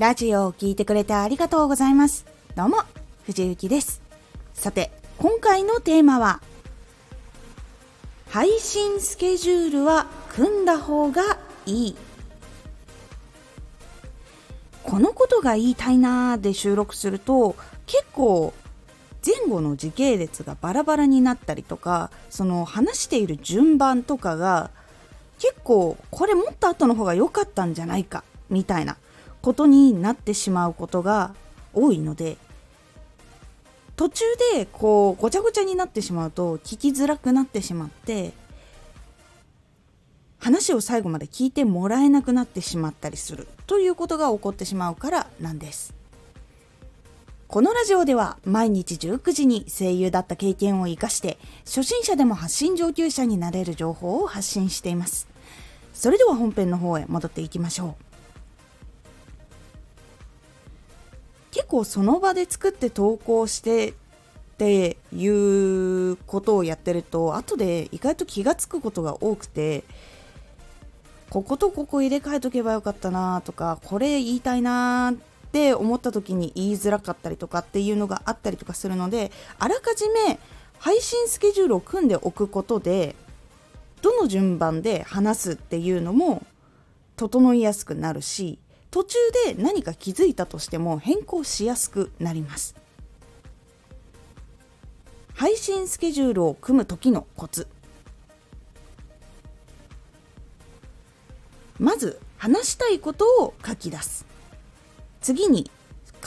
ラジオを聴いてくれてありがとうございます。どうも、藤幸です。さて、今回のテーマは、配信スケジュールは組んだ方がいい。このことが言いたいなーで収録すると、結構前後の時系列がバラバラになったりとかその話している順番とかが結構これもっと後の方が良かったんじゃないかみたいなことになってしまうことが多いので途中でこうごちゃごちゃになってしまうと聞きづらくなってしまって話を最後まで聞いてもらえなくなってしまったりするということが起こってしまうからなんです。このラジオでは毎日19時に声優だった経験を活かして初心者でも発信上級者になれる情報を発信しています。それでは本編の方へ戻っていきましょう。構その場で作って投稿してっていうことをやってると後で意外と気が付くことが多くてこことここ入れ替えとけばよかったなとかこれ言いたいなって思った時に言いづらかったりとかっていうのがあったりとかするのであらかじめ配信スケジュールを組んでおくことでどの順番で話すっていうのも整いやすくなるし途中で何か気づいたとしても変更しやすくなります。配信スケジュールを組む時のコツ。まず話したいことを書き出す。次に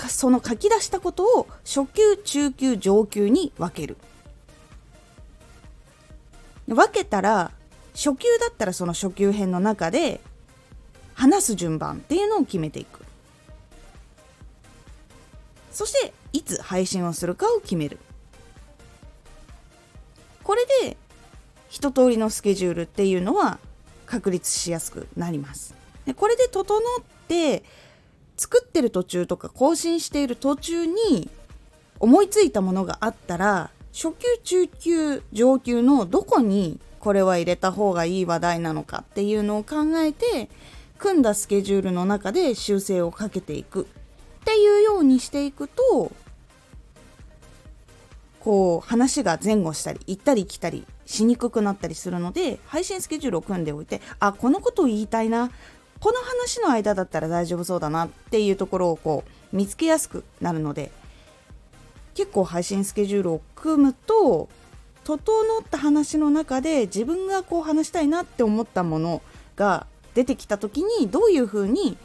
その書き出したことを初級中級上級に分ける。分けたら初級だったらその初級編の中で話す順番っていうのを決めていく。そしていつ配信をするかを決める。これで一通りのスケジュールっていうのは確立しやすくなります。でこれで整って作ってる途中とか更新している途中に思いついたものがあったら初級中級上級のどこにこれは入れた方がいい話題なのかっていうのを考えて組んだスケジュールの中で修正をかけていく。っていうようにしていくとこう話が前後したり行ったり来たりしにくくなったりするので配信スケジュールを組んでおいてあこのことを言いたいな。この話の間だったら大丈夫そうだなっていうところをこう見つけやすくなるので結構配信スケジュールを組むと整った話の中で自分がこう話したいなって思ったものが出てきた時にどういうふうに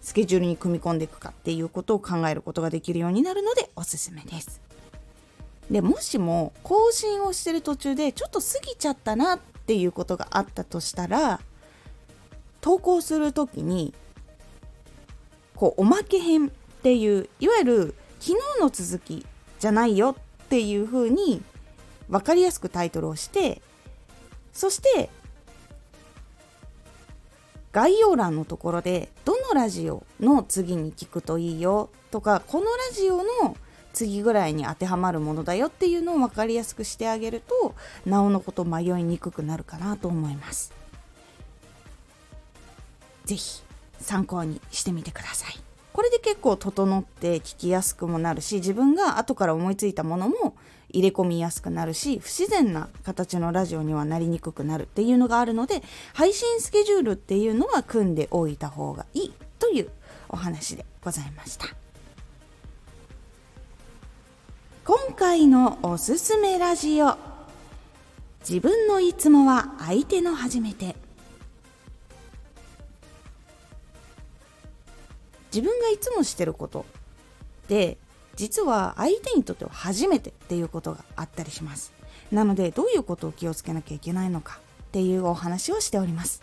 スケジュールに組み込んでいくかっていうことを考えることができるようになるのでおすすめです。でもしも更新をしてる途中でちょっと過ぎちゃったなっていうことがあったとしたら投稿する時にこうおまけ編っていういわゆる昨日の続きじゃないよっていう風に分かりやすくタイトルをしてそして概要欄のところでどのラジオの次に聞くといいよとかこのラジオの次ぐらいに当てはまるものだよっていうのを分かりやすくしてあげるとなおのこと迷いにくくなるかなと思います。ぜひ参考にしてみてください。これで結構整って聞きやすくもなるし自分が後から思いついたものも入れ込みやすくなるし不自然な形のラジオにはなりにくくなるっていうのがあるので配信スケジュールっていうのは組んでおいた方がいいというお話でございました。今回のおすすめラジオ。自分のいつもは相手の初めて。自分がいつもしてることで実は相手にとっては初めてっていうことがあったりします。なのでどういうことを気をつけなきゃいけないのかっていうお話をしております。